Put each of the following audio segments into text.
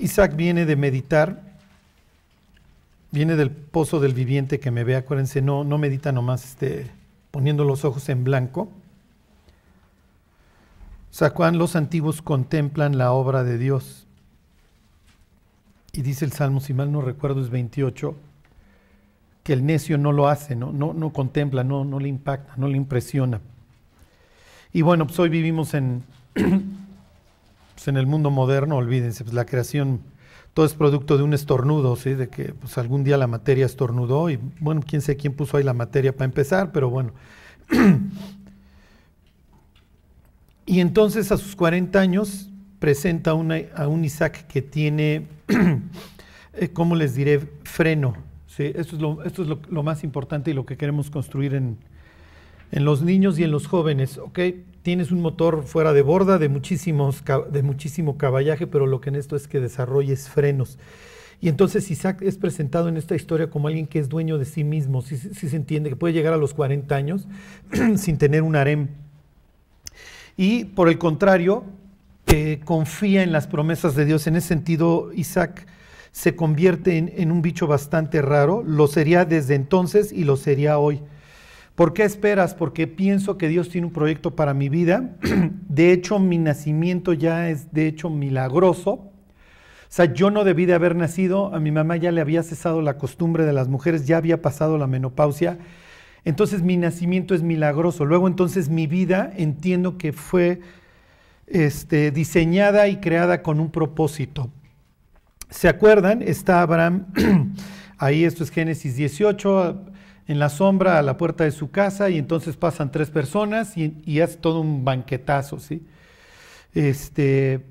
Isaac viene de meditar, viene del pozo del viviente que me ve, acuérdense, no, no medita nomás este, poniendo los ojos en blanco. Sacuán, los antiguos contemplan la obra de Dios. Y dice el Salmo, si mal no recuerdo, es 28, que el necio no lo hace, no, no, no contempla, no, no le impacta, no le impresiona. Y bueno, pues hoy vivimos en, en el mundo moderno, olvídense, pues la creación, todo es producto de un estornudo, ¿sí? de que pues algún día la materia estornudó y bueno, quién sé quién puso ahí la materia para empezar, pero bueno. y entonces a sus 40 años presenta a un Isaac que tiene, eh, ¿cómo les diré?, freno. ¿sí? Esto es, lo, esto es lo, más importante y lo que queremos construir en, en los niños y en los jóvenes. ¿ok? Tienes un motor fuera de borda de, muchísimos, de muchísimo caballaje, pero lo que en esto es que desarrolles frenos. Y entonces Isaac es presentado en esta historia como alguien que es dueño de sí mismo, si, se entiende, que puede llegar a los 40 años sin tener un harem. Y por el contrario, confía en las promesas de Dios. En ese sentido, Isaac se convierte en, un bicho bastante raro. Lo sería desde entonces y lo sería hoy. ¿Por qué esperas? Porque pienso que Dios tiene un proyecto para mi vida. De hecho, mi nacimiento ya es de hecho milagroso. O sea, yo no debí de haber nacido, a mi mamá ya le había cesado la costumbre de las mujeres, ya había pasado la menopausia. Entonces mi nacimiento es milagroso. Luego entonces mi vida entiendo que fue este, diseñada y creada con un propósito. ¿Se acuerdan? Está Abraham, ahí esto es Génesis 18, en la sombra a la puerta de su casa y entonces pasan tres personas y, hace todo un banquetazo, ¿sí? Este,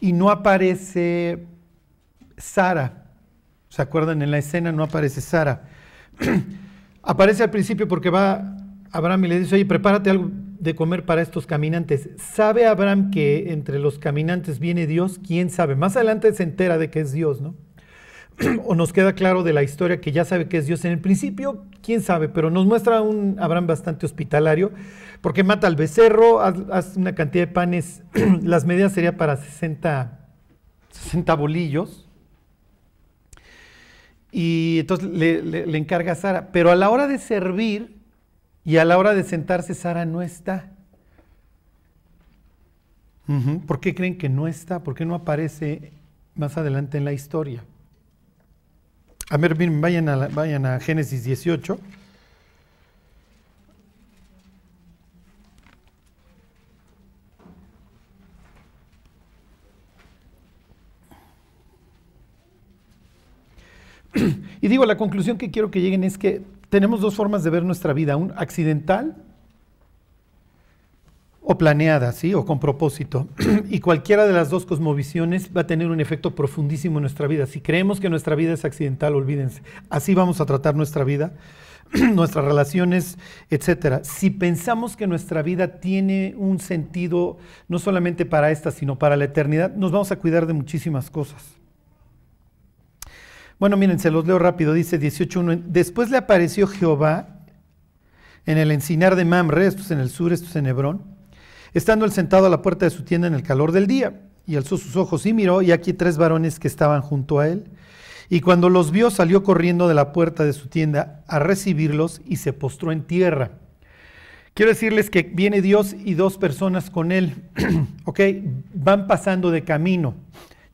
y no aparece Sara. ¿Se acuerdan? En la escena no aparece Sara. aparece al principio porque va Abraham y le dice, oye, prepárate algo de comer para estos caminantes. ¿Sabe Abraham que entre los caminantes viene Dios? ¿Quién sabe? Más adelante se entera de que es Dios, ¿no? o nos queda claro de la historia que ya sabe que es Dios. En el principio, quién sabe, pero nos muestra un Abraham bastante hospitalario, porque mata al becerro, hace una cantidad de panes, las medidas serían para 60, 60 bolillos. Y entonces le, le encarga a Sara, pero a la hora de servir, y a la hora de sentarse, Sara no está. ¿Por qué creen que no está? ¿Por qué no aparece más adelante en la historia? A ver, vayan a, vayan a Génesis 18. Y digo, la conclusión que quiero que lleguen es que tenemos dos formas de ver nuestra vida, un accidental o planeada, ¿sí? O con propósito. y cualquiera de las dos cosmovisiones va a tener un efecto profundísimo en nuestra vida. Si creemos que nuestra vida es accidental, olvídense. Así vamos a tratar nuestra vida, nuestras relaciones, etcétera. Si pensamos que nuestra vida tiene un sentido no solamente para esta, sino para la eternidad, nos vamos a cuidar de muchísimas cosas. Bueno, miren, se los leo rápido. Dice 18.1. Después le apareció Jehová en el encinar de Mamre, esto es en el sur, esto es en Hebrón, estando él sentado a la puerta de su tienda en el calor del día. Y alzó sus ojos y miró, y aquí tres varones que estaban junto a él. Y cuando los vio, salió corriendo de la puerta de su tienda a recibirlos y se postró en tierra. Quiero decirles que viene Dios y dos personas con él, ¿ok? Van pasando de camino,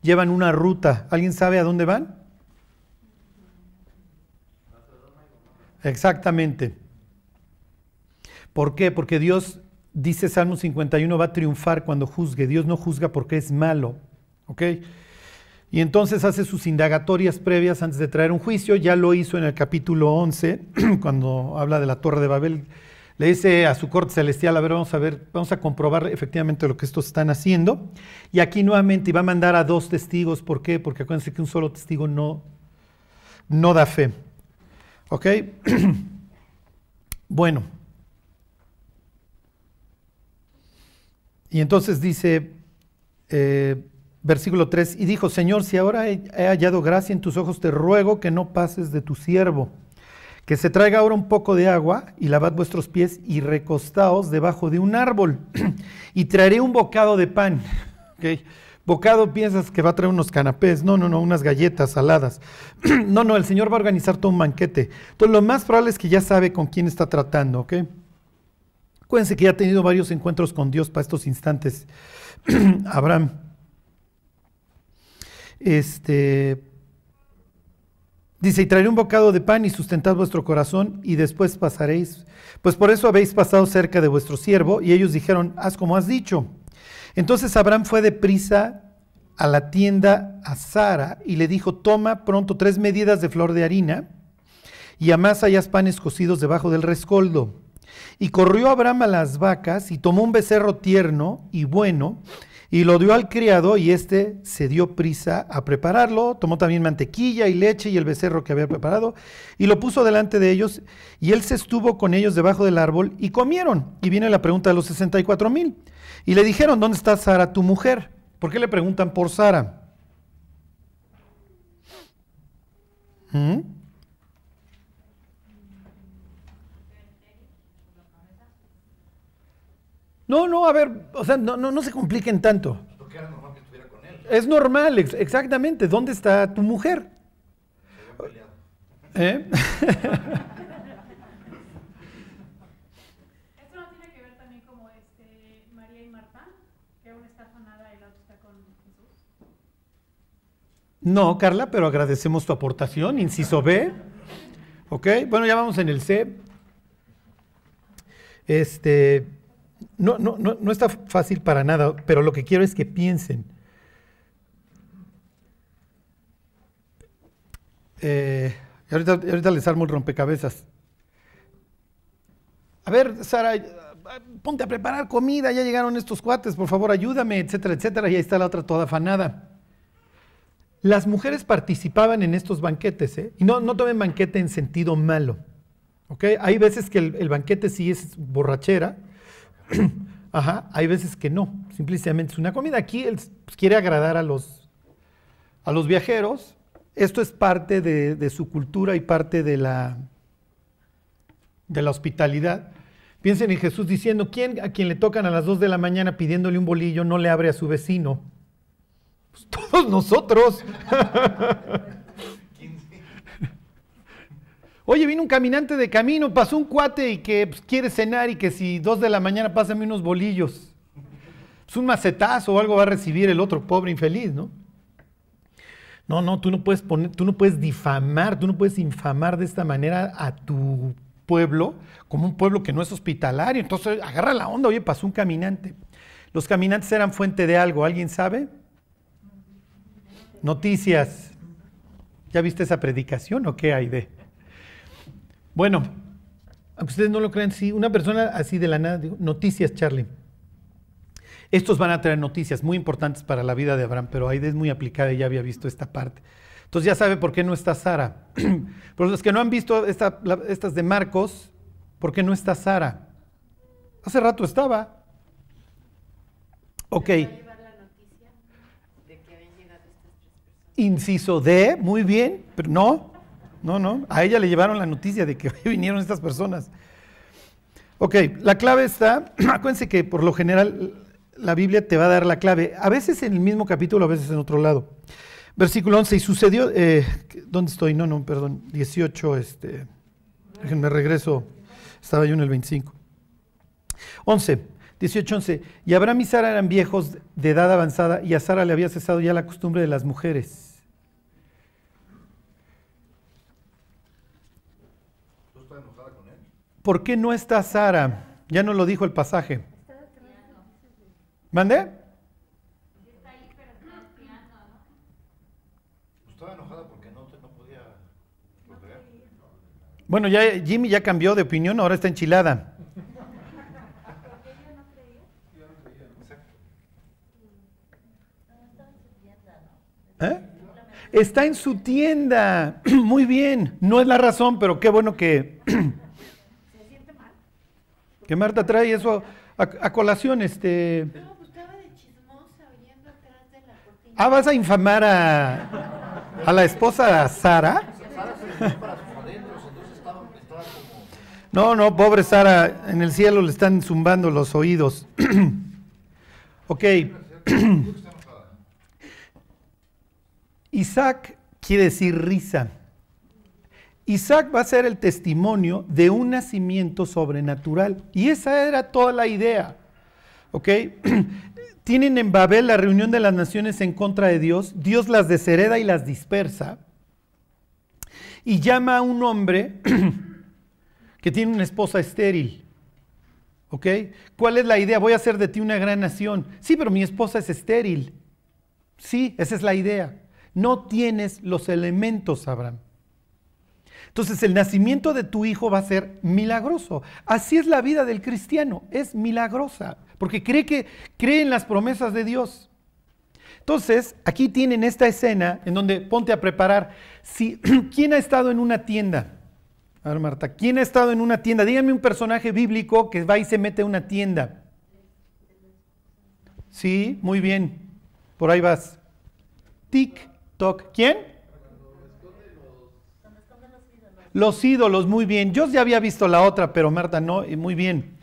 llevan una ruta. ¿Alguien sabe a dónde van? Exactamente. ¿Por qué? Porque Dios, dice Salmo 51, va a triunfar cuando juzgue. Dios no juzga porque es malo. ¿Ok? Y entonces hace sus indagatorias previas antes de traer un juicio. Ya lo hizo en el capítulo 11, cuando habla de la Torre de Babel. Le dice a su corte celestial, a ver, vamos a ver, vamos a comprobar efectivamente lo que estos están haciendo. Y aquí nuevamente va a mandar a dos testigos. ¿Por qué? Porque acuérdense que un solo testigo no, no da fe. ¿Ok? bueno. Y entonces dice, eh, versículo 3, y dijo, Señor, si ahora he, hallado gracia en tus ojos, te ruego que no pases de tu siervo, que se traiga ahora un poco de agua y lavad vuestros pies y recostaos debajo de un árbol, y traeré un bocado de pan. ¿Okay? Bocado piensas que va a traer unos canapés, no, no, no, unas galletas saladas. no, no, el Señor va a organizar todo un banquete. Entonces lo más probable es que ya sabe con quién está tratando, ¿ok? Acuérdense que ya ha tenido varios encuentros con Dios para estos instantes. Abraham. Este, dice, y traeré un bocado de pan y sustentad vuestro corazón y después pasaréis. Pues por eso habéis pasado cerca de vuestro siervo. Y ellos dijeron, haz como has dicho. Entonces Abraham fue deprisa a la tienda a Sara y le dijo, toma pronto tres medidas de flor de harina y amasa hayas panes cocidos debajo del rescoldo. Y corrió Abraham a las vacas y tomó un becerro tierno y bueno y lo dio al criado y éste se dio prisa a prepararlo. Tomó también mantequilla y leche y el becerro que había preparado y lo puso delante de ellos y él se estuvo con ellos debajo del árbol y comieron. Y viene la pregunta de los 64 mil. Y le dijeron, ¿dónde está Sara, tu mujer? ¿Por qué le preguntan por Sara? ¿Mm? No, no, a ver, o sea, no, no, no se compliquen tanto. Porque era normal que estuviera con él. Es normal, exactamente. ¿Dónde está tu mujer? ¿Eh? ¿Esto no tiene que ver también como este, María y Marta? Que una está afanada y la otra está con Jesús. No, Carla, pero agradecemos tu aportación. Inciso B. Ok, bueno, ya vamos en el C. Este, no, no, no, no está fácil para nada, pero lo que quiero es que piensen. Eh, ahorita, ahorita les armo el rompecabezas. A ver, Sara, ponte a preparar comida, ya llegaron estos cuates, por favor ayúdame, etcétera, etcétera. Y ahí está la otra toda afanada. Las mujeres participaban en estos banquetes, ¿eh? y no, no tomen banquete en sentido malo. ¿okay? Hay veces que el, el banquete sí es borrachera, Ajá, hay veces que no, simplemente es una comida. Aquí él pues, quiere agradar a los, a los viajeros. Esto es parte de, su cultura y parte de la, de la hospitalidad. Piensen en Jesús diciendo, ¿quién a quien le tocan a las 2 de la mañana pidiéndole un bolillo no le abre a su vecino? Pues todos nosotros. Oye, vino un caminante de camino, pasó un cuate y que pues, quiere cenar y que si dos de la mañana pásame unos bolillos. Es un macetazo o algo va a recibir el otro pobre infeliz, ¿no? No, no, tú no puedes poner, tú no puedes difamar, tú no puedes infamar de esta manera a tu pueblo como un pueblo que no es hospitalario. Entonces agarra la onda, oye, pasó un caminante. Los caminantes eran fuente de algo, ¿alguien sabe? Noticias. ¿Ya viste esa predicación o qué hay de? Bueno, aunque ustedes no lo crean, sí, una persona así de la nada, digo, noticias, Charlie. Estos van a traer noticias muy importantes para la vida de Abraham, pero Aide es muy aplicada y ya había visto esta parte. Entonces ya sabe por qué no está Sara. Por los que no han visto estas de Marcos, ¿por qué no está Sara? Hace rato estaba. Ok. Inciso D, muy bien, pero no. No, no, a ella le llevaron la noticia de que vinieron estas personas. Ok, la clave está, acuérdense que por lo general la Biblia te va a dar la clave, a veces en el mismo capítulo, a veces en otro lado. Versículo 11, y sucedió, eh, ¿dónde estoy? No, no, perdón, 18, este, déjenme regreso, estaba yo en el 25. 11, 18, 11, y Abraham y Sara eran viejos de edad avanzada y a Sara le había cesado ya la costumbre de las mujeres. ¿Por qué no está Sara? Ya no lo dijo el pasaje. ¿Mande? Estaba enojada porque no, podía Bueno, ya Jimmy ya cambió de opinión, ahora está enchilada. ¿Eh? Está en su tienda. Muy bien. No es la razón, pero qué bueno que que Marta trae eso a, colación, este... No, pues estaba de chismosa oyendo atrás de la cortina. Ah, ¿vas a infamar a, a la esposa Sara? No, no, pobre Sara, en el cielo le están zumbando los oídos. ok. Isaac quiere decir risa. Isaac va a ser el testimonio de un nacimiento sobrenatural. Y esa era toda la idea. ¿Ok? Tienen en Babel la reunión de las naciones en contra de Dios. Dios las deshereda y las dispersa. Y llama a un hombre que tiene una esposa estéril. ¿Ok? ¿Cuál es la idea? Voy a hacer de ti una gran nación. Sí, pero mi esposa es estéril. Sí, esa es la idea. No tienes los elementos, Abraham. Entonces el nacimiento de tu hijo va a ser milagroso. Así es la vida del cristiano, es milagrosa, porque cree que cree en las promesas de Dios. Entonces, aquí tienen esta escena en donde ponte a preparar. Si, ¿Quién ha estado en una tienda? A ver, Marta, ¿quién ha estado en una tienda? Díganme un personaje bíblico que va y se mete a una tienda. Sí, muy bien. Por ahí vas. Tic, toc. ¿Quién? Los ídolos, muy bien. Yo ya había visto la otra, pero Marta no, muy bien.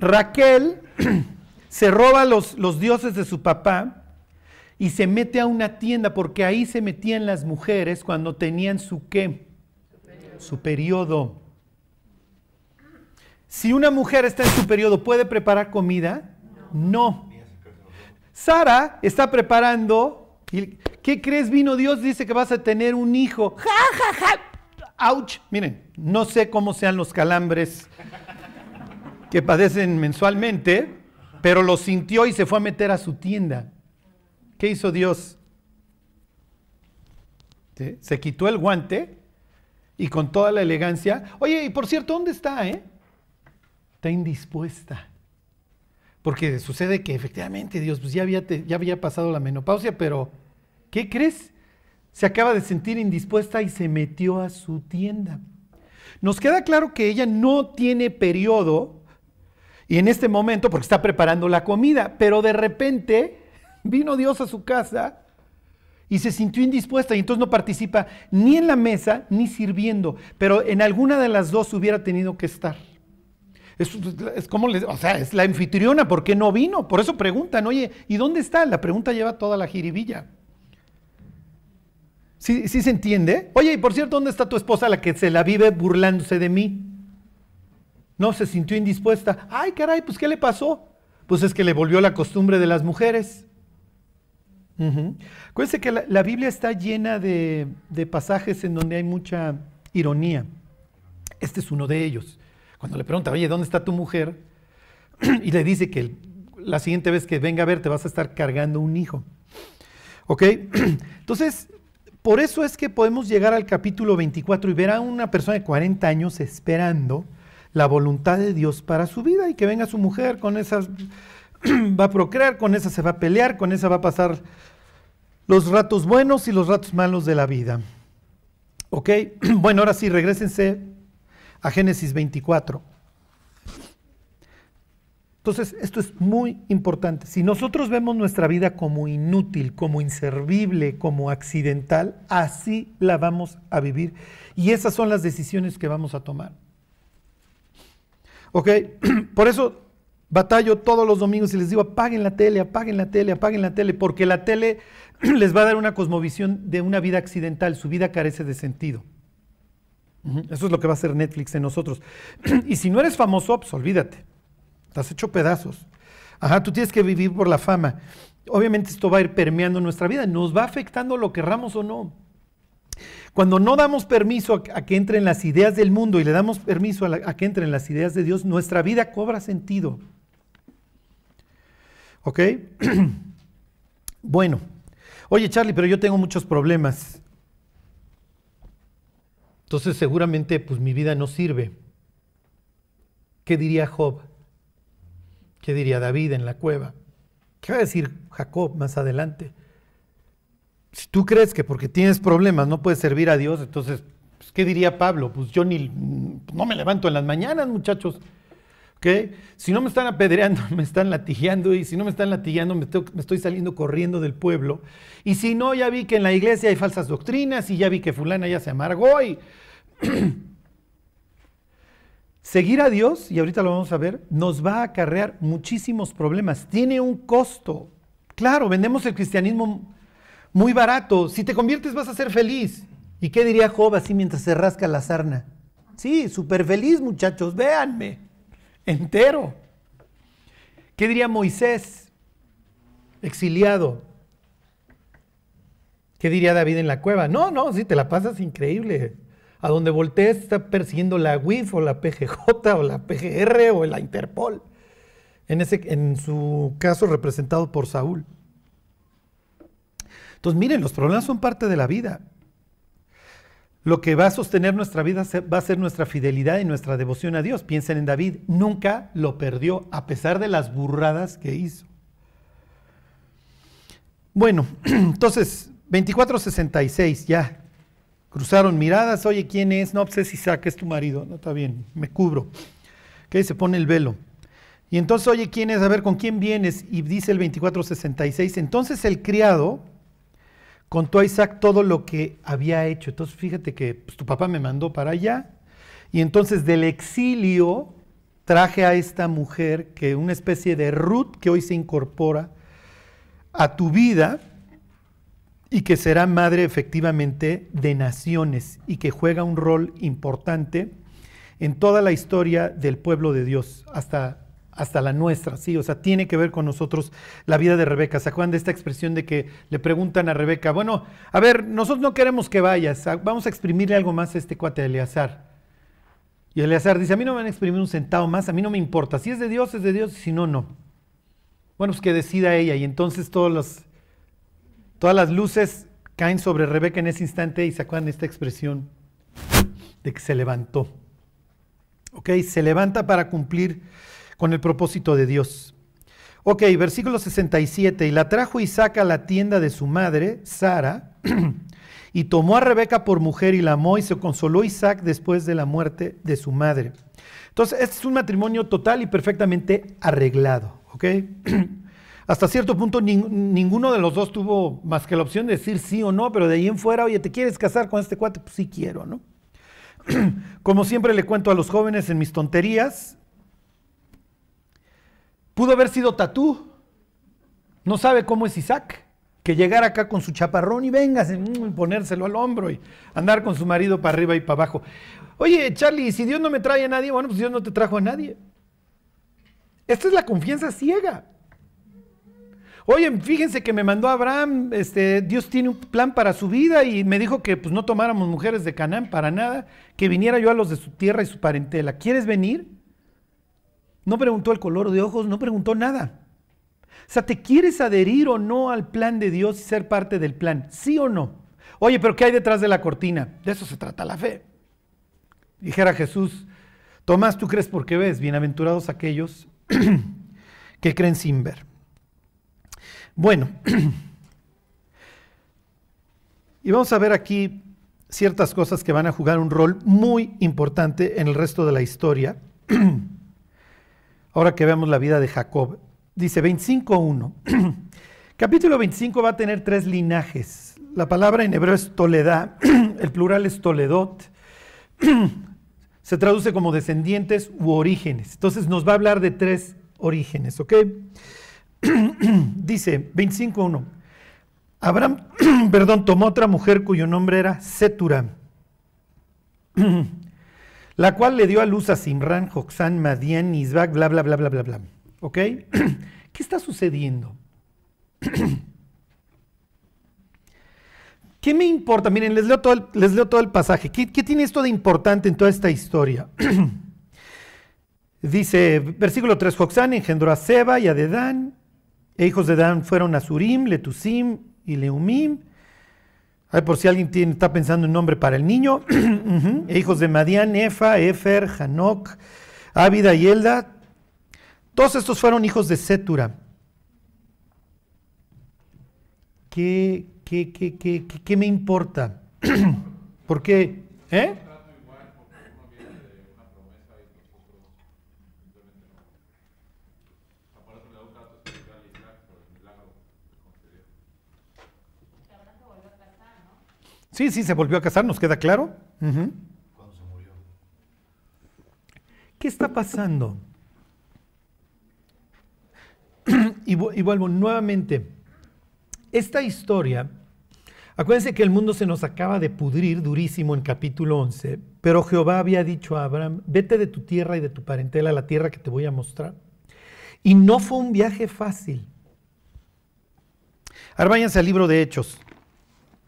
Raquel se roba los, los dioses de su papá y se mete a una tienda, porque ahí se metían las mujeres cuando tenían su qué? Su periodo. Si una mujer está en su periodo, ¿puede preparar comida? No. Sara está preparando. ¿Qué crees? Vino Dios, dice que vas a tener un hijo. Ja, ja, ja. ¡Auch! Miren, no sé cómo sean los calambres que padecen mensualmente, pero lo sintió y se fue a meter a su tienda. ¿Qué hizo Dios? Se quitó el guante y con toda la elegancia. Oye, y por cierto, ¿dónde está? Eh? Está indispuesta. Porque sucede que efectivamente Dios pues ya, había, ya había pasado la menopausia, pero ¿qué crees? Se acaba de sentir indispuesta y se metió a su tienda. Nos queda claro que ella no tiene periodo y en este momento, porque está preparando la comida, pero de repente vino Dios a su casa y se sintió indispuesta y entonces no participa ni en la mesa ni sirviendo, pero en alguna de las dos hubiera tenido que estar. Es, como, o sea, es la anfitriona, ¿por qué no vino? Por eso preguntan, oye, ¿y dónde está? La pregunta lleva toda la jiribilla. ¿Sí, se entiende? Oye, y por cierto, ¿dónde está tu esposa la que se la vive burlándose de mí? No, se sintió indispuesta. Ay, caray, pues ¿qué le pasó? Pues es que le volvió la costumbre de las mujeres. Acuérdense que la, Biblia está llena de, pasajes en donde hay mucha ironía. Este es uno de ellos. Cuando le pregunta, oye, ¿dónde está tu mujer? y le dice que la siguiente vez que venga a ver te vas a estar cargando un hijo. ¿Ok? Entonces, por eso es que podemos llegar al capítulo 24 y ver a una persona de 40 años esperando la voluntad de Dios para su vida y que venga su mujer, con esas va a procrear, con esa se va a pelear, con esa va a pasar los ratos buenos y los ratos malos de la vida. ¿Ok? Bueno, ahora sí, regresense a Génesis 24. Entonces, esto es muy importante. Si nosotros vemos nuestra vida como inútil, como inservible, como accidental, así la vamos a vivir. Y esas son las decisiones que vamos a tomar. ¿Ok? Por eso batallo todos los domingos y les digo, apaguen la tele, apaguen la tele, apaguen la tele, porque la tele les va a dar una cosmovisión de una vida accidental. Su vida carece de sentido. Eso es lo que va a hacer Netflix en nosotros. Y si no eres famoso, pues olvídate. Estás hecho pedazos. Ajá, tú tienes que vivir por la fama. Obviamente esto va a ir permeando nuestra vida, nos va afectando lo querramos o no. Cuando no damos permiso a, que entren las ideas del mundo y le damos permiso a, a que entren las ideas de Dios, nuestra vida cobra sentido. ¿Ok? bueno, oye Charlie, pero yo tengo muchos problemas. Entonces seguramente pues mi vida no sirve. ¿Qué diría Job? ¿Qué diría David en la cueva? ¿Qué va a decir Jacob más adelante? Si tú crees que porque tienes problemas no puedes servir a Dios, entonces, pues, ¿qué diría Pablo? Pues yo ni, no me levanto en las mañanas, muchachos. ¿Okay? Si no me están apedreando, me están latigueando, y si no me están latigueando, me me estoy, saliendo corriendo del pueblo. Y si no, ya vi que en la iglesia hay falsas doctrinas, y ya vi que fulana ya se amargó, y Seguir a Dios, y ahorita lo vamos a ver, nos va a acarrear muchísimos problemas. Tiene un costo. Claro, vendemos el cristianismo muy barato. Si te conviertes vas a ser feliz. ¿Y qué diría Job así mientras se rasca la sarna? Sí, súper feliz muchachos, véanme, entero. ¿Qué diría Moisés, exiliado? ¿Qué diría David en la cueva? No, no, sí, te la pasas increíble. A donde voltees está persiguiendo la WIF o la PGJ o la PGR o la Interpol. En, ese, en su caso representado por Saúl. Entonces, miren, los problemas son parte de la vida. Lo que va a sostener nuestra vida va a ser nuestra fidelidad y nuestra devoción a Dios. Piensen en David, nunca lo perdió a pesar de las burradas que hizo. Bueno, entonces, 2466, ya. Cruzaron miradas, oye, ¿quién es? No, pues es Isaac, es tu marido. No, está bien, me cubro. Que se pone el velo. Y entonces, oye, ¿quién es? A ver, ¿con quién vienes? Y dice el 2466, entonces el criado contó a Isaac todo lo que había hecho. Entonces fíjate que pues, tu papá me mandó para allá y entonces del exilio traje a esta mujer que una especie de Ruth que hoy se incorpora a tu vida y que será madre efectivamente de naciones y que juega un rol importante en toda la historia del pueblo de Dios hasta hasta la nuestra, sí, o sea, tiene que ver con nosotros la vida de Rebeca. ¿Se acuerdan de esta expresión de que le preguntan a Rebeca, bueno, a ver, nosotros no queremos que vayas, vamos a exprimirle algo más a este cuate de Eleazar? Y Eleazar dice, a mí no me van a exprimir un centavo más, a mí no me importa, si es de Dios, es de Dios, si no, no. Bueno, pues que decida ella, y entonces todas las luces caen sobre Rebeca en ese instante y se acuerdan esta expresión de que se levantó. ¿Ok? Se levanta para cumplir con el propósito de Dios. Ok, versículo 67. Y la trajo Isaac a la tienda de su madre, Sara, y tomó a Rebeca por mujer y la amó y se consoló Isaac después de la muerte de su madre. Entonces, este es un matrimonio total y perfectamente arreglado. ¿ok? Hasta cierto punto ninguno de los dos tuvo más que la opción de decir sí o no, pero de ahí en fuera, oye, ¿te quieres casar con este cuate? Pues sí quiero, ¿no? Como siempre le cuento a los jóvenes en mis tonterías, Pudo haber sido Tatú. No sabe cómo es Isaac. Que llegara acá con su chaparrón y venga mm, ponérselo al hombro y andar con su marido para arriba y para abajo. Oye, Charlie, si Dios no me trae a nadie, bueno, pues Dios no te trajo a nadie. Esta es la confianza ciega. Oye, fíjense que me mandó Abraham, este, Dios tiene un plan para su vida y me dijo que pues, no tomáramos mujeres de Canaán para nada, que viniera yo a los de su tierra y su parentela. ¿Quieres venir? No preguntó el color de ojos, no preguntó nada. O sea, ¿te quieres adherir o no al plan de Dios y ser parte del plan? ¿Sí o no? Oye, pero ¿qué hay detrás de la cortina? De eso se trata la fe. Dijera Jesús, Tomás, tú crees porque ves, bienaventurados aquellos que creen sin ver. Bueno, y vamos a ver aquí ciertas cosas que van a jugar un rol muy importante en el resto de la historia. Ahora que veamos la vida de Jacob. Dice 25.1. Capítulo 25 va a tener tres linajes. La palabra en hebreo es Toledá, el plural es Toledot. Se traduce como descendientes u orígenes. Entonces nos va a hablar de tres orígenes, ¿ok? Dice 25.1. Abraham, perdón, tomó otra mujer cuyo nombre era Setura la cual le dio a luz a Simran, Joxán, Madian, Isbak, bla, bla, bla, bla, bla, bla. ¿Ok? ¿Qué está sucediendo? ¿Qué me importa? Miren, les leo todo el, les leo todo el pasaje. ¿Qué, tiene esto de importante en toda esta historia? Dice, versículo 3, Joxán engendró a Seba y a Dedán, e hijos de Dan fueron a Surim, Letusim y Leumim, ver, por si alguien está pensando en nombre para el niño. Hijos de Madian, Efa, Efer, Hanok, Ávida y Elda. Todos estos fueron hijos de Setura. ¿Qué, qué, qué, qué, qué me importa? ¿Por qué? ¿Eh? Sí, sí, se volvió a casar, nos queda claro. Cuando se murió. ¿Qué está pasando? y, vuelvo nuevamente. Esta historia Acuérdense que el mundo se nos acaba de pudrir durísimo en capítulo 11, pero Jehová había dicho a Abraham, vete de tu tierra y de tu parentela a la tierra que te voy a mostrar. Y no fue un viaje fácil. Ahora váyanse al libro de Hechos,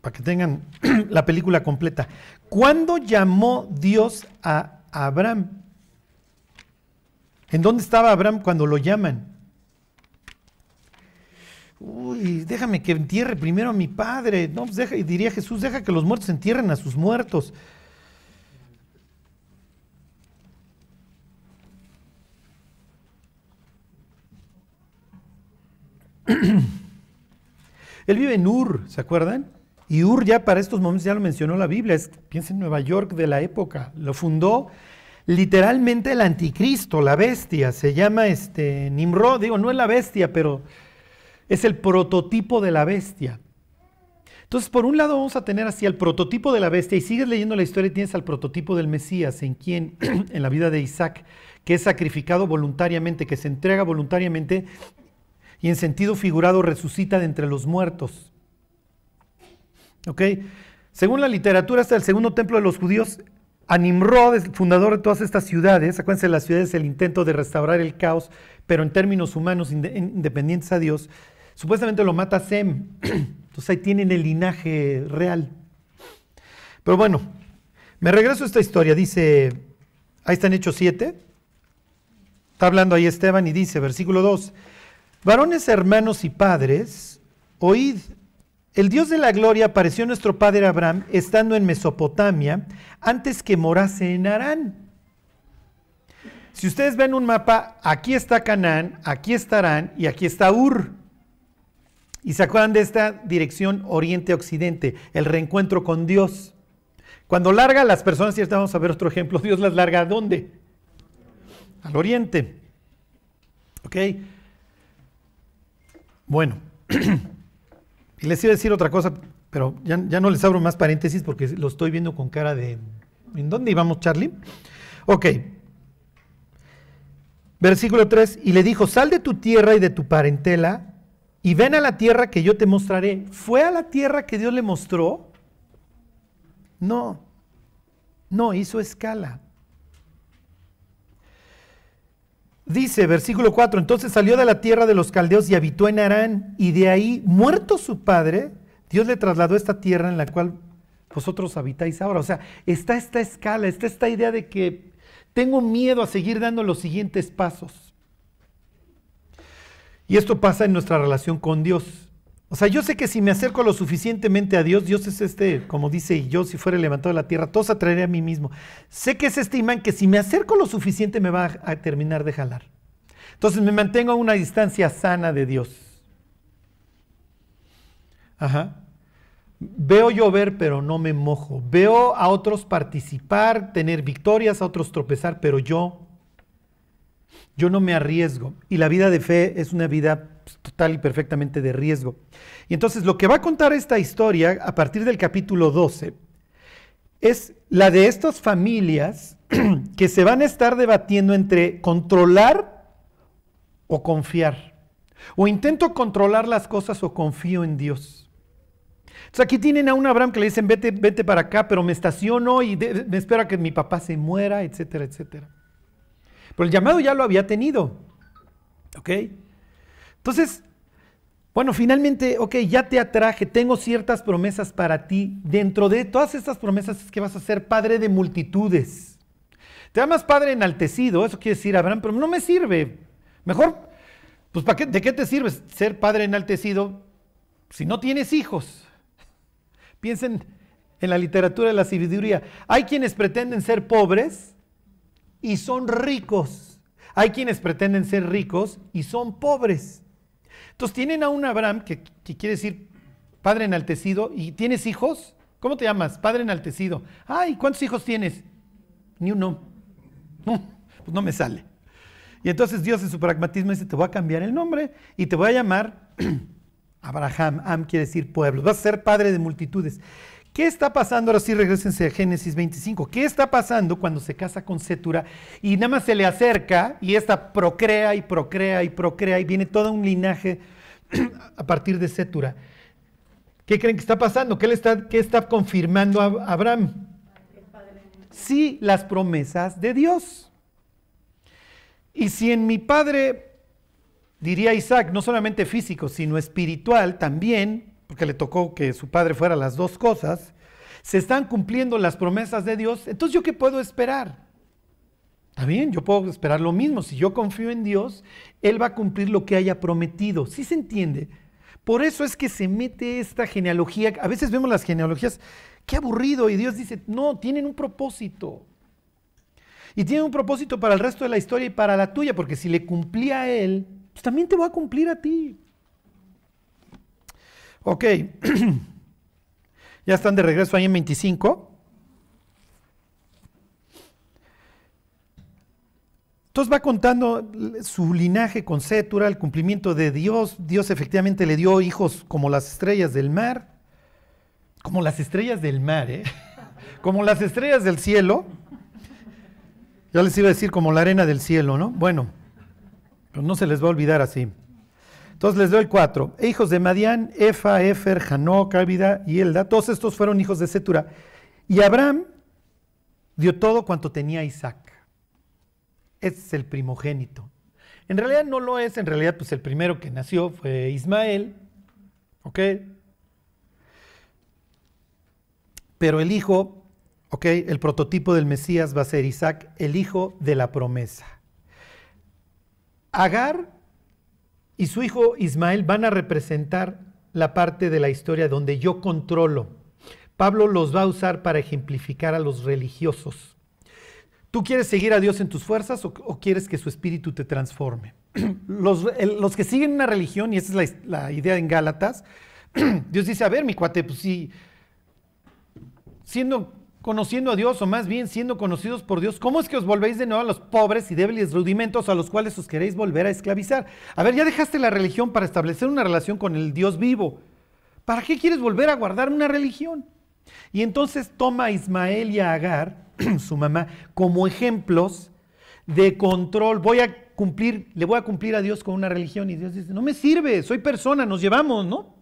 para que tengan la película completa. ¿Cuándo llamó Dios a Abraham? ¿En dónde estaba Abraham cuando lo llaman? Uy, déjame que entierre primero a mi padre. No, pues deja, y diría Jesús, deja que los muertos entierren a sus muertos. Él vive en Ur, ¿se acuerdan? Y Ur ya para estos momentos ya lo mencionó la Biblia, es, piensa en Nueva York de la época, lo fundó literalmente el anticristo, la bestia, se llama este Nimrod, digo, no es la bestia, pero es el prototipo de la bestia. Entonces, por un lado vamos a tener así al prototipo de la bestia y sigues leyendo la historia y tienes al prototipo del Mesías, en quien, en la vida de Isaac, que es sacrificado voluntariamente, que se entrega voluntariamente y en sentido figurado resucita de entre los muertos. ¿Ok? Según la literatura, hasta el segundo templo de los judíos, a Nimrod, fundador de todas estas ciudades, acuérdense, las ciudades el intento de restaurar el caos, pero en términos humanos independientes a Dios, supuestamente lo mata Sem. Entonces ahí tienen el linaje real. Pero bueno, me regreso a esta historia. Dice, ahí está en Hechos 7. Está hablando ahí Esteban y dice, versículo 2, varones hermanos y padres, oíd el Dios de la gloria apareció a nuestro padre Abraham estando en Mesopotamia antes que morase en Harán. Si ustedes ven un mapa, aquí está Canaán, aquí está Harán y aquí está Ur. Y se acuerdan de esta dirección oriente-occidente, el reencuentro con Dios. Cuando larga las personas, y ahorita vamos a ver otro ejemplo, Dios las larga a dónde? Al oriente. ¿Ok? Bueno. Les iba a decir otra cosa, pero ya, no les abro más paréntesis porque lo estoy viendo con cara de... ¿En dónde íbamos, Charlie? Ok. Versículo 3. Y le dijo, sal de tu tierra y de tu parentela y ven a la tierra que yo te mostraré. ¿Fue a la tierra que Dios le mostró? No. No, hizo escala. Dice, versículo 4, entonces salió de la tierra de los caldeos y habitó en Arán, y de ahí, muerto su padre, Dios le trasladó esta tierra en la cual vosotros habitáis ahora. O sea, está esta escala, está esta idea de que tengo miedo a seguir dando los siguientes pasos. Y esto pasa en nuestra relación con Dios. O sea, yo sé que si me acerco lo suficientemente a Dios, Dios es este, como dice, y yo si fuera levantado de la tierra, todos atraeré a mí mismo. Sé que es este imán que si me acerco lo suficiente me va a, terminar de jalar. Entonces me mantengo a una distancia sana de Dios. Ajá. Veo llover, pero no me mojo. Veo a otros participar, tener victorias, a otros tropezar, pero yo, yo no me arriesgo. Y la vida de fe es una vida total y perfectamente de riesgo. Y entonces lo que va a contar esta historia a partir del capítulo 12 es la de estas familias que se van a estar debatiendo entre controlar o confiar. O intento controlar las cosas o confío en Dios. Entonces aquí tienen a un Abraham que le dicen, vete, vete para acá, pero me estaciono y me espero a que mi papá se muera, etcétera, etcétera. Pero el llamado ya lo había tenido. ¿Ok? Entonces, bueno, finalmente, ok, ya te atraje, tengo ciertas promesas para ti. Dentro de todas estas promesas es que vas a ser padre de multitudes. Te llamas padre enaltecido, eso quiere decir Abraham, pero no me sirve. Mejor, pues ¿para ¿de qué te sirve ser padre enaltecido si no tienes hijos? Piensen en la literatura de la sabiduría. Hay quienes pretenden ser pobres y son ricos. Hay quienes pretenden ser ricos y son pobres. Entonces tienen a un Abraham, que, quiere decir padre enaltecido, y tienes hijos. ¿Cómo te llamas? Padre enaltecido. Ay, ¿cuántos hijos tienes? Ni uno. pues no me sale. Y entonces Dios en su pragmatismo dice, te voy a cambiar el nombre y te voy a llamar Abraham. Am quiere decir pueblo. Vas a ser padre de multitudes. ¿Qué está pasando? Ahora sí, regresense a Génesis 25. ¿Qué está pasando cuando se casa con Setura y nada más se le acerca y esta procrea y procrea y procrea y viene todo un linaje a partir de Setura? ¿Qué creen que está pasando? ¿Qué, le está, qué está confirmando a Abraham? Sí, las promesas de Dios. Y si en mi padre, diría Isaac, no solamente físico, sino espiritual también, porque le tocó que su padre fuera las dos cosas, se están cumpliendo las promesas de Dios, entonces yo qué puedo esperar? Está bien, yo puedo esperar lo mismo. Si yo confío en Dios, Él va a cumplir lo que haya prometido. ¿Sí se entiende? Por eso es que se mete esta genealogía. A veces vemos las genealogías, qué aburrido. Y Dios dice, no, tienen un propósito. Y tienen un propósito para el resto de la historia y para la tuya, porque si le cumplía a Él, pues también te va a cumplir a ti. Ok. ya están de regreso ahí en 25. Entonces va contando su linaje con Cétura, el cumplimiento de Dios. Dios efectivamente le dio hijos como las estrellas del mar, como las estrellas del mar, ¿eh? como las estrellas del cielo. Ya les iba a decir como la arena del cielo, ¿no? Bueno, pero no se les va a olvidar así. Entonces les doy cuatro. E hijos de Madián, Efa, Efer, Hanok, Ávida y Elda. Todos estos fueron hijos de Cétura. Y Abraham dio todo cuanto tenía Isaac es el primogénito. En realidad no lo es, en realidad pues el primero que nació fue Ismael, ¿ok? Pero el hijo, ¿ok? El prototipo del Mesías va a ser Isaac, el hijo de la promesa. Agar y su hijo Ismael van a representar la parte de la historia donde yo controlo. Pablo los va a usar para ejemplificar a los religiosos. ¿Tú quieres seguir a Dios en tus fuerzas o, quieres que su espíritu te transforme? Los, que siguen una religión, y esa es la, idea en Gálatas, Dios dice, a ver, mi cuate, pues si siendo conociendo a Dios, o más bien siendo conocidos por Dios, ¿cómo es que os volvéis de nuevo a los pobres y débiles rudimentos a los cuales os queréis volver a esclavizar? A ver, ya dejaste la religión para establecer una relación con el Dios vivo. ¿Para qué quieres volver a guardar una religión? Y entonces toma a Ismael y a Agar su mamá, como ejemplos de control. Voy a cumplir, le voy a cumplir a Dios con una religión y Dios dice, no me sirve, soy persona, nos llevamos, ¿no?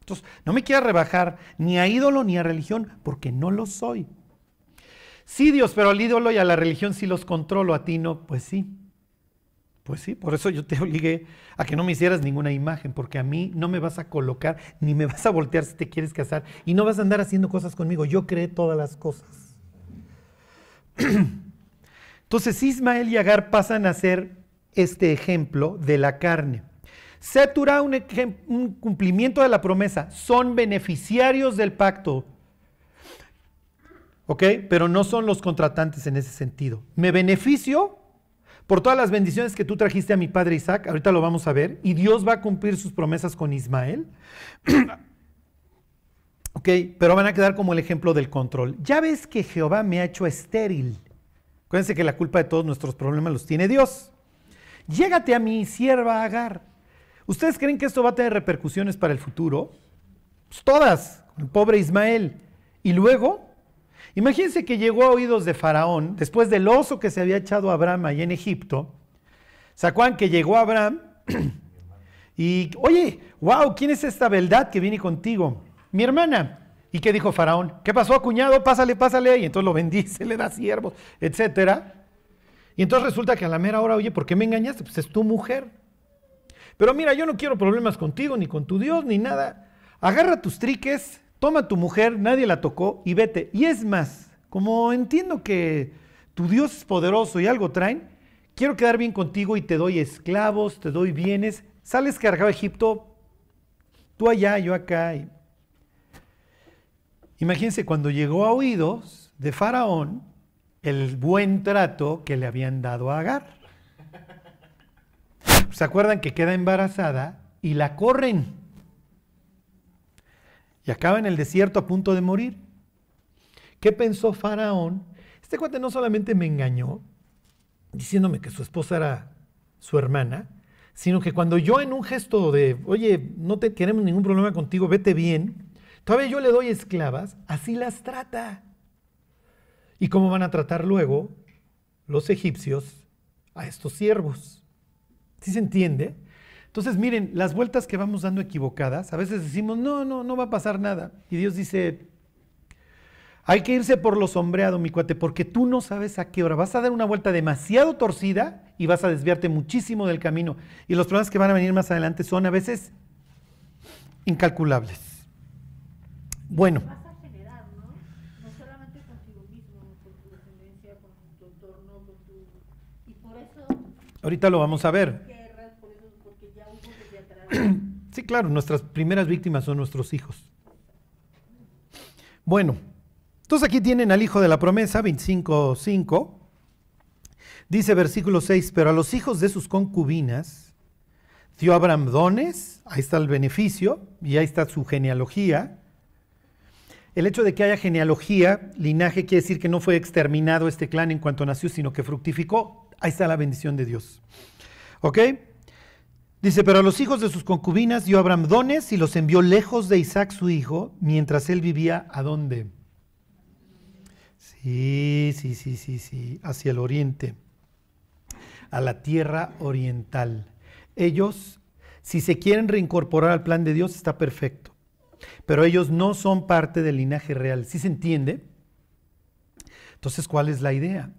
Entonces, no me quieras rebajar ni a ídolo ni a religión, porque no lo soy. Sí, Dios, pero al ídolo y a la religión sí los controlo, a ti no, pues sí. Pues sí, por eso yo te obligué a que no me hicieras ninguna imagen, porque a mí no me vas a colocar ni me vas a voltear si te quieres casar y no vas a andar haciendo cosas conmigo. Yo creé todas las cosas. Entonces Ismael y Agar pasan a ser este ejemplo de la carne. Setura, un, un cumplimiento de la promesa, son beneficiarios del pacto. ¿Ok? Pero no son los contratantes en ese sentido. Me beneficio por todas las bendiciones que tú trajiste a mi padre Isaac, ahorita lo vamos a ver, y Dios va a cumplir sus promesas con Ismael. ok, pero van a quedar como el ejemplo del control. Ya ves que Jehová me ha hecho estéril. Acuérdense que la culpa de todos nuestros problemas los tiene Dios. Llégate a mi sierva Agar. ¿Ustedes creen que esto va a tener repercusiones para el futuro? Pues todas, el pobre Ismael. Y luego, imagínense que llegó a oídos de Faraón, después del oso que se había echado a Abraham ahí en Egipto. ¿Se que llegó Abraham? y, oye, wow, ¿quién es esta beldad que viene contigo? Mi hermana. ¿Y qué dijo Faraón? ¿Qué pasó, cuñado? Pásale, pásale. Y entonces lo bendice, le da siervos, etc. Y entonces resulta que a la mera hora, oye, ¿por qué me engañaste? Pues es tu mujer. Pero mira, yo no quiero problemas contigo, ni con tu Dios, ni nada. Agarra tus triques, toma tu mujer, nadie la tocó y vete. Y es más, como entiendo que tu Dios es poderoso y algo traen, quiero quedar bien contigo y te doy esclavos, te doy bienes. Sales cargado a Egipto, tú allá, yo acá. Imagínense cuando llegó a oídos de Faraón el buen trato que le habían dado a Agar. ¿Se acuerdan que queda embarazada y la corren? Y acaba en el desierto a punto de morir. ¿Qué pensó Faraón? Este cuate no solamente me engañó, diciéndome que su esposa era su hermana, sino que cuando yo en un gesto de, oye, no te queremos ningún problema contigo, vete bien, Todavía yo le doy esclavas, así las trata. ¿Y cómo van a tratar luego los egipcios a estos siervos? ¿Sí se entiende? Entonces, miren, las vueltas que vamos dando equivocadas, a veces decimos, no, no, no va a pasar nada. Y Dios dice, hay que irse por lo sombreado, mi cuate, porque tú no sabes a qué hora. Vas a dar una vuelta demasiado torcida y vas a desviarte muchísimo del camino. Y los problemas que van a venir más adelante son a veces incalculables. Bueno. Ahorita lo vamos a ver. guerras, por eso, porque ya hubo desde atrás. Sí, claro, nuestras primeras víctimas son nuestros hijos. Bueno, entonces aquí tienen al hijo de la promesa, 25.5. Dice versículo 6, pero a los hijos de sus concubinas dio Abraham dones, ahí está el beneficio, y ahí está su genealogía. El hecho de que haya genealogía, linaje, quiere decir que no fue exterminado este clan en cuanto nació, sino que fructificó. Ahí está la bendición de Dios. ¿Ok? Dice, pero a los hijos de sus concubinas dio Abraham dones y los envió lejos de Isaac su hijo, mientras él vivía a dónde? Sí, sí, sí, sí, sí, hacia el oriente, a la tierra oriental. Ellos, si se quieren reincorporar al plan de Dios, está perfecto, pero ellos no son parte del linaje real. ¿Sí se entiende? Entonces, ¿cuál es la idea?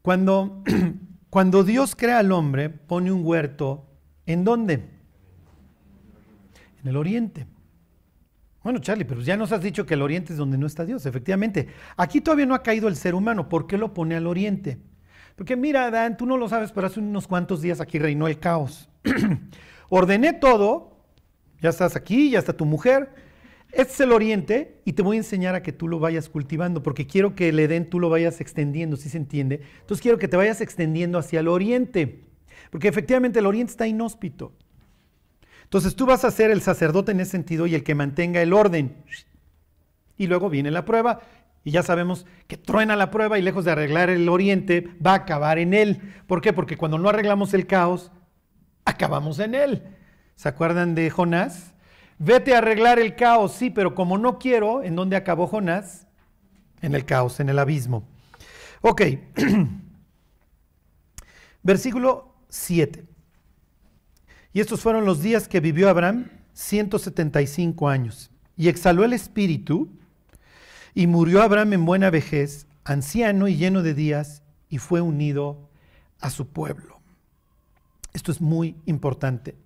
Cuando, cuando Dios crea al hombre, pone un huerto, ¿en dónde? En el oriente. Bueno, Charlie, pero ya nos has dicho que el oriente es donde no está Dios. Efectivamente, aquí todavía no ha caído el ser humano. ¿Por qué lo pone al oriente? Porque mira, Adán, tú no lo sabes, pero hace unos cuantos días aquí reinó el caos. Ordené todo, ya estás aquí, ya está tu mujer. Este es el oriente y te voy a enseñar a que tú lo vayas cultivando, porque quiero que el Edén tú lo vayas extendiendo, ¿sí se entiende? Entonces quiero que te vayas extendiendo hacia el oriente, porque efectivamente el oriente está inhóspito. Entonces tú vas a ser el sacerdote en ese sentido y el que mantenga el orden. Y luego viene la prueba y ya sabemos que truena la prueba y lejos de arreglar el oriente va a acabar en él. ¿Por qué? Porque cuando no arreglamos el caos, acabamos en él. ¿Se acuerdan de Jonás? Vete a arreglar el caos, sí, pero como no quiero, ¿en dónde acabó Jonás? En el caos, en el abismo. Ok. Versículo 7. Y estos fueron los días que vivió Abraham, 175 años. Y exhaló el espíritu, y murió Abraham en buena vejez, anciano y lleno de días, y fue unido a su pueblo. Esto es muy importante.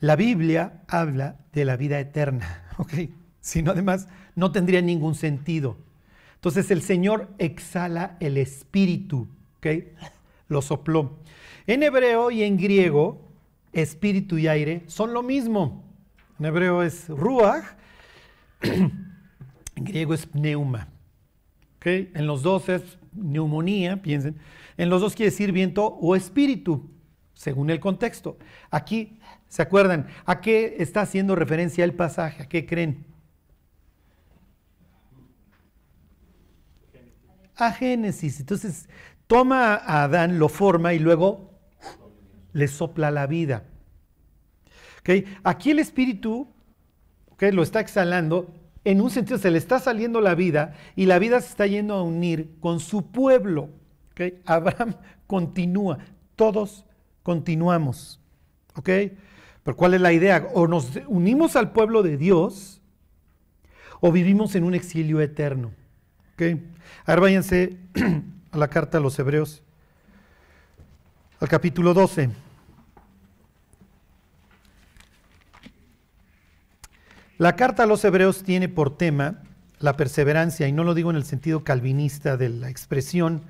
La Biblia habla de la vida eterna, ¿ok? Si no, además, no tendría ningún sentido. Entonces el Señor exhala el espíritu, ¿ok? Lo sopló. En hebreo y en griego, espíritu y aire son lo mismo. En hebreo es ruach, en griego es pneuma. ¿ok? En los dos es neumonía, piensen. En los dos quiere decir viento o espíritu, según el contexto. Aquí, ¿se acuerdan? ¿A qué está haciendo referencia el pasaje? ¿A qué creen? A Génesis. Entonces, toma a Adán, lo forma y luego le sopla la vida. ¿Ok? Aquí el espíritu ¿ok? lo está exhalando, en un sentido se le está saliendo la vida y la vida se está yendo a unir con su pueblo. ¿ok? Abraham continúa, todos continuamos. Pero ¿cuál es la idea? O nos unimos al pueblo de Dios o vivimos en un exilio eterno. Ahora váyanse a la carta a los hebreos, al capítulo 12. La carta a los hebreos tiene por tema la perseverancia, y no lo digo en el sentido calvinista de la expresión,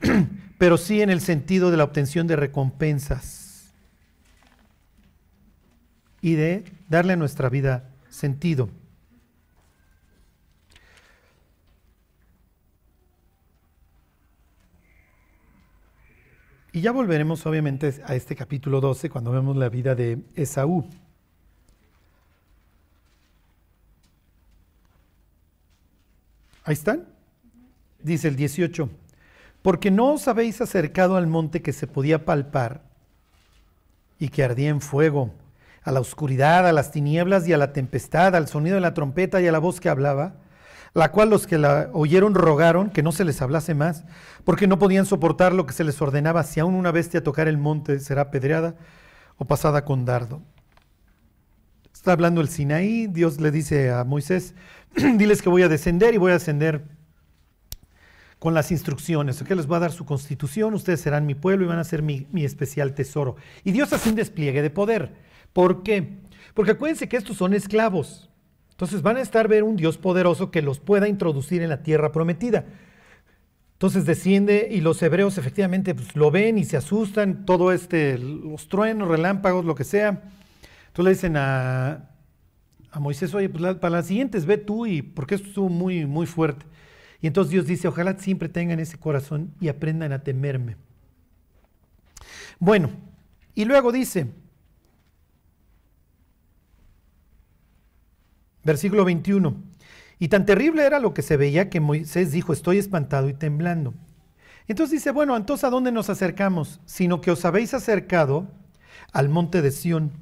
pero sí en el sentido de la obtención de recompensas y de darle a nuestra vida sentido. Y ya volveremos obviamente a este capítulo 12 cuando vemos la vida de Esaú. Ahí están. Dice el 18. Porque no os habéis acercado al monte que se podía palpar y que ardía en fuego, a la oscuridad, a las tinieblas y a la tempestad, al sonido de la trompeta y a la voz que hablaba, la cual los que la oyeron rogaron que no se les hablase más, porque no podían soportar lo que se les ordenaba, si aún una bestia tocar el monte será apedreada, o pasada con dardo. Está hablando el Sinaí, Dios le dice a Moisés, diles que voy a descender y voy a ascender con las instrucciones, que les va a dar su constitución, ustedes serán mi pueblo y van a ser mi, mi especial tesoro. Y Dios hace un despliegue de poder. ¿Por qué? Porque acuérdense que estos son esclavos. Entonces van a estar ver un Dios poderoso que los pueda introducir en la tierra prometida. Entonces desciende y los hebreos efectivamente pues, lo ven y se asustan, todo este, los truenos, relámpagos, lo que sea. Entonces le dicen a, a Moisés, oye, pues para las siguientes ve tú y porque esto estuvo muy, muy fuerte. Y entonces Dios dice, ojalá siempre tengan ese corazón y aprendan a temerme. Bueno, y luego dice, versículo 21, y tan terrible era lo que se veía que Moisés dijo, estoy espantado y temblando. Entonces dice, bueno, entonces ¿a dónde nos acercamos? Sino que os habéis acercado al monte de Sión,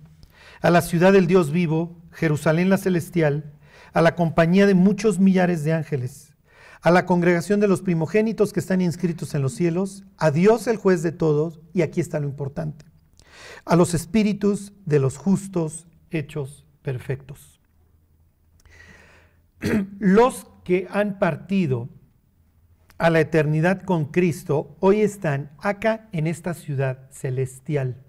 a la ciudad del Dios vivo, Jerusalén la celestial, a la compañía de muchos millares de ángeles a la congregación de los primogénitos que están inscritos en los cielos, a Dios el juez de todos, y aquí está lo importante, a los espíritus de los justos hechos perfectos. Los que han partido a la eternidad con Cristo hoy están acá en esta ciudad celestial.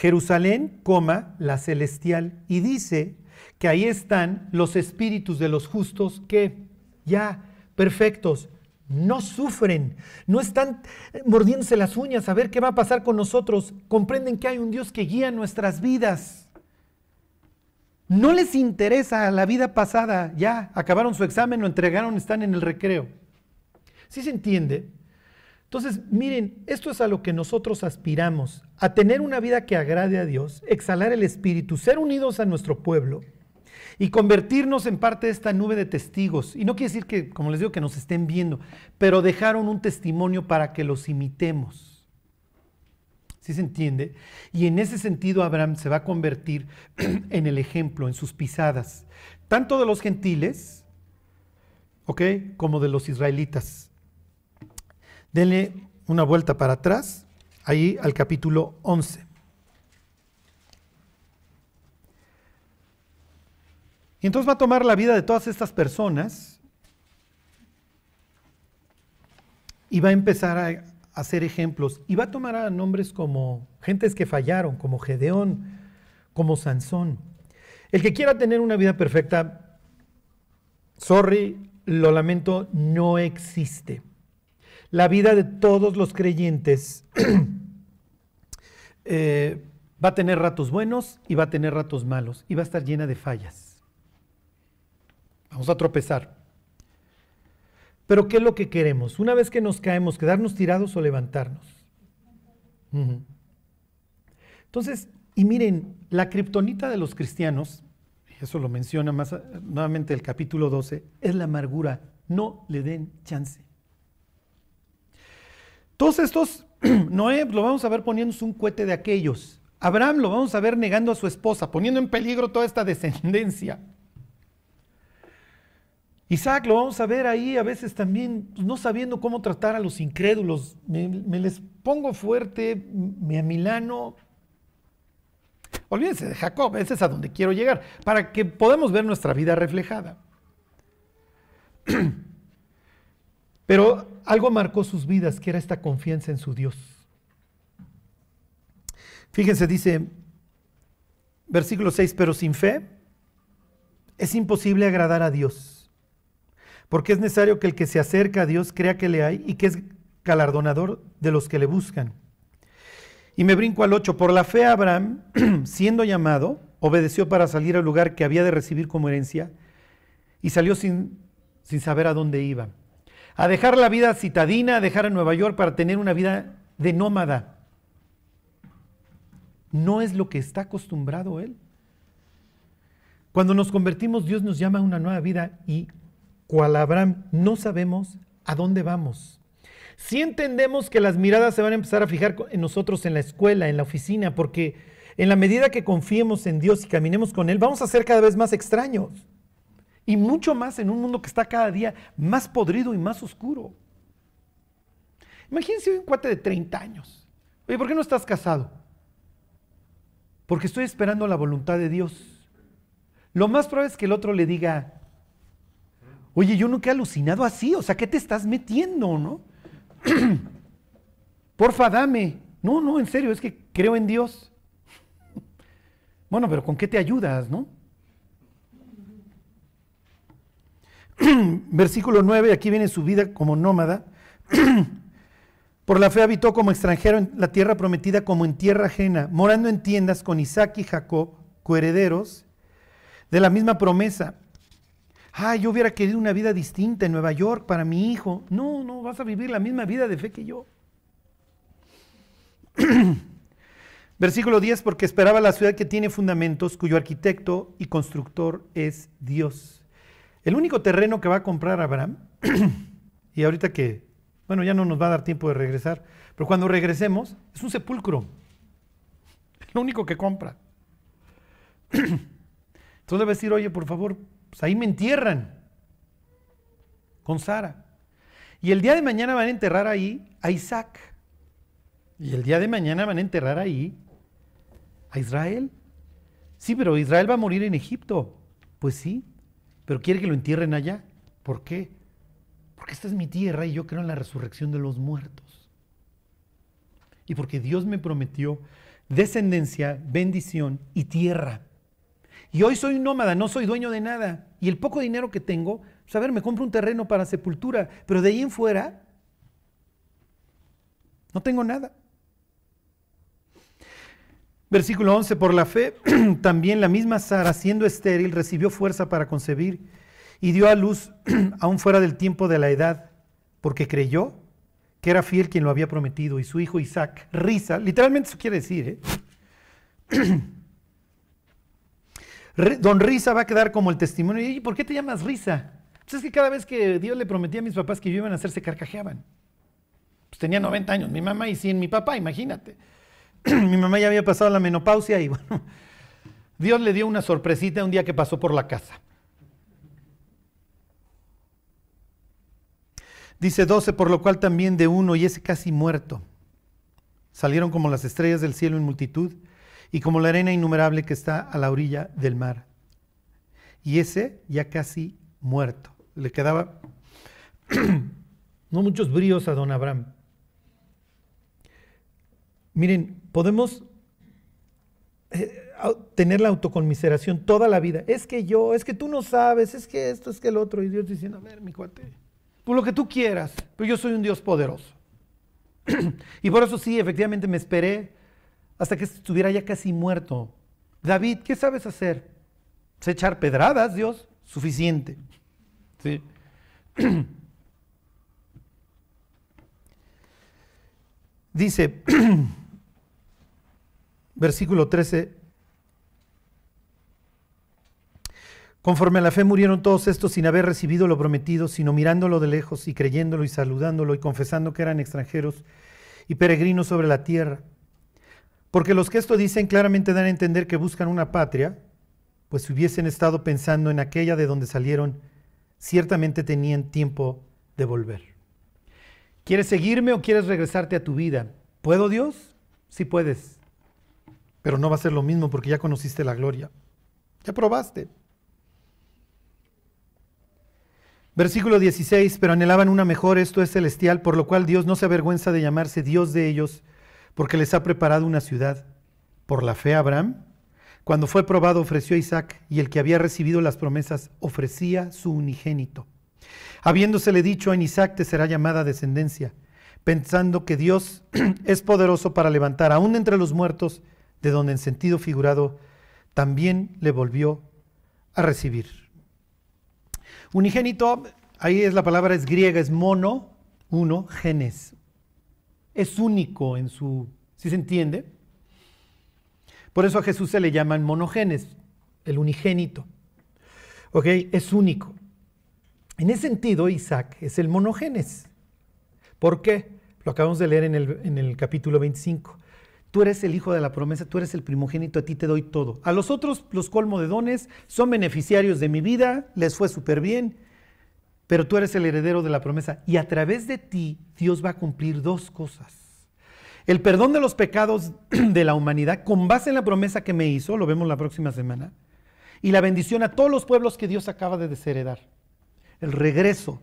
Jerusalén, coma, la celestial, y dice que ahí están los espíritus de los justos que ya perfectos, no sufren, no están mordiéndose las uñas a ver qué va a pasar con nosotros, comprenden que hay un Dios que guía nuestras vidas. No les interesa la vida pasada, ya acabaron su examen, lo entregaron, están en el recreo. ¿Sí se entiende? Entonces, miren, esto es a lo que nosotros aspiramos, a tener una vida que agrade a Dios, exhalar el Espíritu, ser unidos a nuestro pueblo y convertirnos en parte de esta nube de testigos. Y no quiere decir que, como les digo, que nos estén viendo, pero dejaron un testimonio para que los imitemos. ¿Sí se entiende? Y en ese sentido Abraham se va a convertir en el ejemplo, en sus pisadas, tanto de los gentiles, ¿ok? Como de los israelitas. Denle una vuelta para atrás, ahí al capítulo 11. Y entonces va a tomar la vida de todas estas personas y va a empezar a hacer ejemplos y va a tomar a nombres como gentes que fallaron, como Gedeón, como Sansón. El que quiera tener una vida perfecta, sorry, lo lamento, no existe. La vida de todos los creyentes eh, va a tener ratos buenos y va a tener ratos malos y va a estar llena de fallas. Vamos a tropezar. Pero ¿qué es lo que queremos? Una vez que nos caemos, quedarnos tirados o levantarnos. Entonces, y miren, la kriptonita de los cristianos, eso lo menciona más nuevamente el capítulo 12, es la amargura. No le den chance. Todos estos, Noé lo vamos a ver poniéndose un cohete de aquellos. Abraham lo vamos a ver negando a su esposa, poniendo en peligro toda esta descendencia. Isaac lo vamos a ver ahí a veces también pues, no sabiendo cómo tratar a los incrédulos. Me, les pongo fuerte, me amilano. Olvídense de Jacob, ese es a donde quiero llegar, para que podamos ver nuestra vida reflejada. Pero algo marcó sus vidas, que era esta confianza en su Dios. Fíjense, dice, versículo 6, pero sin fe es imposible agradar a Dios porque es necesario que el que se acerca a Dios crea que le hay y que es galardonador de los que le buscan. Y me brinco al 8. Por la fe Abraham, siendo llamado, obedeció para salir al lugar que había de recibir como herencia y salió sin, sin saber a dónde iba. A dejar la vida citadina, a dejar a Nueva York para tener una vida de nómada. No es lo que está acostumbrado él. Cuando nos convertimos, Dios nos llama a una nueva vida y cual Abraham, no sabemos a dónde vamos. Si entendemos que las miradas se van a empezar a fijar en nosotros en la escuela, en la oficina, porque en la medida que confiemos en Dios y caminemos con Él, vamos a ser cada vez más extraños. Y mucho más en un mundo que está cada día más podrido y más oscuro. Imagínense un cuate de 30 años. Oye, ¿por qué no estás casado? porque estoy esperando la voluntad de Dios. Lo más probable es que el otro le diga, oye, yo nunca he alucinado así, o sea, ¿qué te estás metiendo, no? Porfa, dame. No, no, en serio, es que creo en Dios. Bueno, pero ¿con qué te ayudas, no? Versículo 9, aquí viene su vida como nómada. Por la fe habitó como extranjero en la tierra prometida como en tierra ajena, morando en tiendas con Isaac y Jacob, coherederos de la misma promesa. Ah, yo hubiera querido una vida distinta en Nueva York para mi hijo. No, no, vas a vivir la misma vida de fe que yo. Versículo 10, porque esperaba la ciudad que tiene fundamentos, cuyo arquitecto y constructor es Dios. El único terreno que va a comprar Abraham, y ahorita que bueno, ya no nos va a dar tiempo de regresar, pero cuando regresemos es un sepulcro. Lo único que compra. Entonces debe decir, oye, por favor, pues ahí me entierran con Sara. Y el día de mañana van a enterrar ahí a Isaac. Y el día de mañana van a enterrar ahí a Israel. Sí, pero Israel va a morir en Egipto. Pues sí, pero quiere que lo entierren allá. ¿Por qué? Porque esta es mi tierra y yo creo en la resurrección de los muertos. Y porque Dios me prometió descendencia, bendición y tierra. Y hoy soy nómada, no soy dueño de nada. Y el poco dinero que tengo, pues a ver, me compro un terreno para sepultura, pero de ahí en fuera no tengo nada. Versículo 11, por la fe, también la misma Sara, siendo estéril, recibió fuerza para concebir y dio a luz aún fuera del tiempo de la edad, porque creyó que era fiel quien lo había prometido, y su hijo Isaac, risa, literalmente eso quiere decir, ¿eh? Don Risa va a quedar como el testimonio. ¿Y por qué te llamas Risa? Pues es que cada vez que Dios le prometía a mis papás que iban a hacer, se carcajeaban. Pues tenía 90 años, mi mamá y 100 mi papá, imagínate. mi mamá ya había pasado la menopausia y bueno, Dios le dio una sorpresita un día que pasó por la casa. Dice 12, por lo cual también de uno y ese casi muerto. Salieron como las estrellas del cielo en multitud y como la arena innumerable que está a la orilla del mar. Y ese ya casi muerto. Le quedaba no muchos bríos a don Abraham. Miren, podemos eh, tener la autoconmiseración toda la vida. Es que yo, es que tú no sabes, es que esto, es que el otro. Y Dios diciendo, a ver, mi cuate, por lo que tú quieras, pero yo soy un Dios poderoso. y por eso sí, efectivamente me esperé hasta que estuviera ya casi muerto. David, ¿qué sabes hacer? Pues echar pedradas, Dios, suficiente. ¿Sí? Dice, versículo 13, Conforme a la fe murieron todos estos sin haber recibido lo prometido, sino mirándolo de lejos y creyéndolo y saludándolo y confesando que eran extranjeros y peregrinos sobre la tierra. Porque los que esto dicen claramente dan a entender que buscan una patria, pues si hubiesen estado pensando en aquella de donde salieron, ciertamente tenían tiempo de volver. ¿Quieres seguirme o quieres regresarte a tu vida? ¿Puedo Dios? Sí puedes, pero no va a ser lo mismo porque ya conociste la gloria, ya probaste. Versículo 16, pero anhelaban una mejor, esto es celestial, por lo cual Dios no se avergüenza de llamarse Dios de ellos, porque les ha preparado una ciudad. Por la fe Abraham, cuando fue probado, ofreció a Isaac, y el que había recibido las promesas ofrecía su unigénito. Habiéndosele dicho, en Isaac te será llamada descendencia, pensando que Dios es poderoso para levantar aún entre los muertos, de donde en sentido figurado también le volvió a recibir. Unigénito, ahí es la palabra es griega, es mono, uno, genes. Es único en su, ¿sí se entiende? Por eso a Jesús se le llaman monogenes, el unigénito. ¿Ok? Es único. En ese sentido, Isaac es el monogenes. ¿Por qué? Lo acabamos de leer en el, en el capítulo 25. Tú eres el hijo de la promesa, tú eres el primogénito, a ti te doy todo. A los otros los colmo de dones, son beneficiarios de mi vida, les fue súper bien, pero tú eres el heredero de la promesa. Y a través de ti Dios va a cumplir dos cosas. el perdón de los pecados de la humanidad con base en la promesa que me hizo, lo vemos la próxima semana, y la bendición a todos los pueblos que Dios acaba de desheredar. El regreso.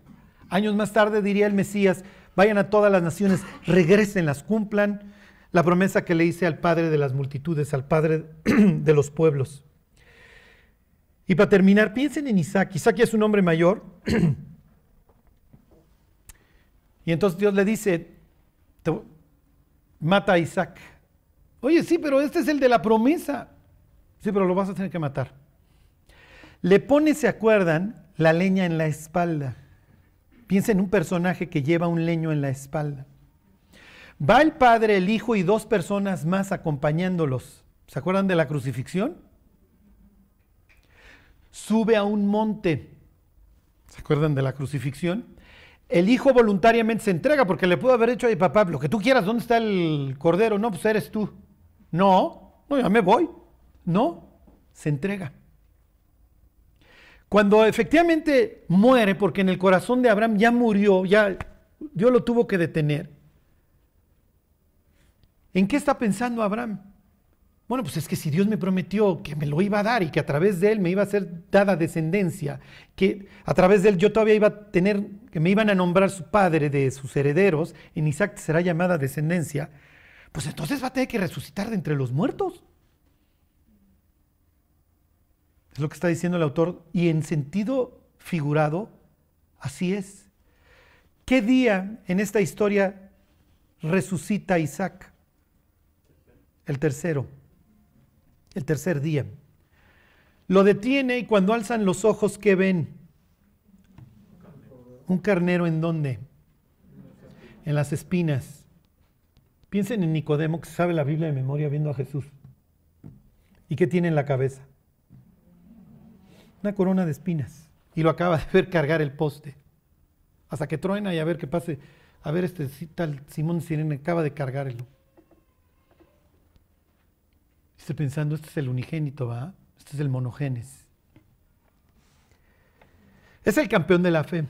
Años más tarde diría el Mesías, vayan a todas las naciones, regresen, las cumplan la promesa que le hice al Padre de las multitudes, al Padre de los pueblos. Y para terminar, piensen en Isaac. Isaac es un hombre mayor. y entonces Dios le dice, mata a Isaac. Oye, sí, pero este es el de la promesa. Sí, pero lo vas a tener que matar. Le pone, ¿se acuerdan? La leña en la espalda. Piensa en un personaje que lleva un leño en la espalda. Va el Padre, el Hijo y dos personas más acompañándolos. ¿Se acuerdan de la crucifixión? Sube a un monte. ¿Se acuerdan de la crucifixión? El hijo voluntariamente se entrega porque le pudo haber dicho a papá, lo que tú quieras, ¿dónde está el cordero? No, pues eres tú. No, no, ya me voy. No, se entrega. Cuando efectivamente muere, porque en el corazón de Abraham ya murió, ya Dios lo tuvo que detener. ¿En qué está pensando Abraham? Bueno, pues es que si Dios me prometió que me lo iba a dar y que a través de él me iba a ser dada descendencia, que a través de él yo todavía iba a tener, que me iban a nombrar su padre de sus herederos, en Isaac será llamada descendencia, pues entonces va a tener que resucitar de entre los muertos. Es lo que está diciendo el autor. Y en sentido figurado, así es. ¿Qué día en esta historia resucita Isaac? El tercero. El tercer día. Lo detiene y cuando alzan los ojos, ¿qué ven? Un carnero en dónde? En las espinas. Piensen en Nicodemo que sabe la Biblia de memoria viendo a Jesús. ¿Y qué tiene en la cabeza? una corona de espinas. Y lo acaba de ver cargar el poste. Hasta que truena y a ver qué pase. A ver, este tal Simón Sirene acaba de cargarlo. Estoy pensando, este es el unigénito, ¿va? Este es el monogenes. Es el campeón de la fe.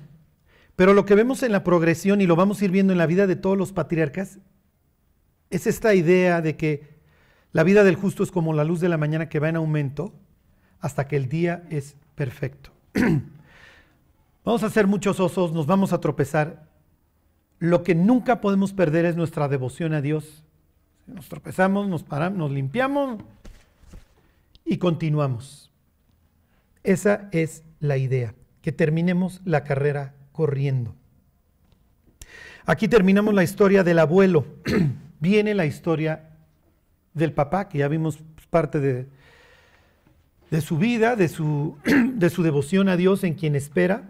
Pero lo que vemos en la progresión y lo vamos a ir viendo en la vida de todos los patriarcas es esta idea de que la vida del justo es como la luz de la mañana que va en aumento hasta que el día es perfecto. vamos a hacer muchos osos, nos vamos a tropezar. Lo que nunca podemos perder es nuestra devoción a Dios. Nos tropezamos, nos paramos, nos limpiamos y continuamos. Esa es la idea, que terminemos la carrera corriendo. Aquí terminamos la historia del abuelo. Viene la historia del papá, que ya vimos parte de, de su vida, de su, de su devoción a Dios en quien espera.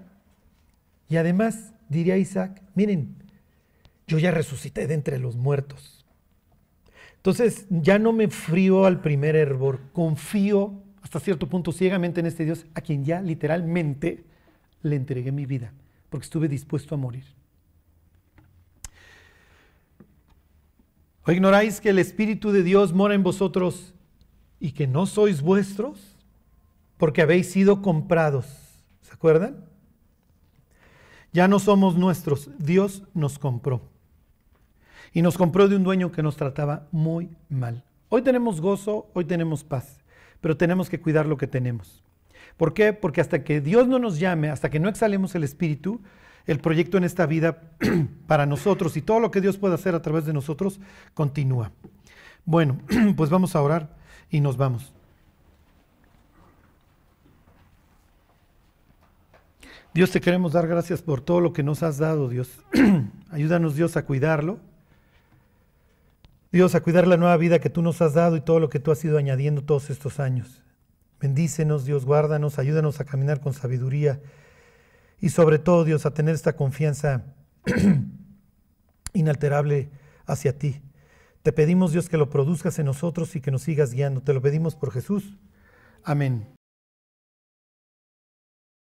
Y además, diría Isaac, miren, yo ya resucité de entre los muertos. Entonces ya no me frío al primer hervor, confío hasta cierto punto ciegamente en este Dios a quien ya literalmente le entregué mi vida, porque estuve dispuesto a morir. ¿O ignoráis que el Espíritu de Dios mora en vosotros y que no sois vuestros? porque habéis sido comprados. ¿Se acuerdan? Ya no somos nuestros, Dios nos compró. Y nos compró de un dueño que nos trataba muy mal. Hoy tenemos gozo, hoy tenemos paz, pero tenemos que cuidar lo que tenemos. ¿Por qué? Porque hasta que Dios no nos llame, hasta que no exhalemos el Espíritu, el proyecto en esta vida para nosotros y todo lo que Dios puede hacer a través de nosotros continúa. Bueno, pues vamos a orar y nos vamos. Dios, te queremos dar gracias por todo lo que nos has dado, Dios. Ayúdanos, Dios, a cuidarlo. Dios, a cuidar la nueva vida que tú nos has dado y todo lo que tú has ido añadiendo todos estos años. Bendícenos, Dios, guárdanos, ayúdanos a caminar con sabiduría y sobre todo, Dios, a tener esta confianza inalterable hacia ti. Te pedimos, Dios, que lo produzcas en nosotros y que nos sigas guiando. Te lo pedimos por Jesús. Amén.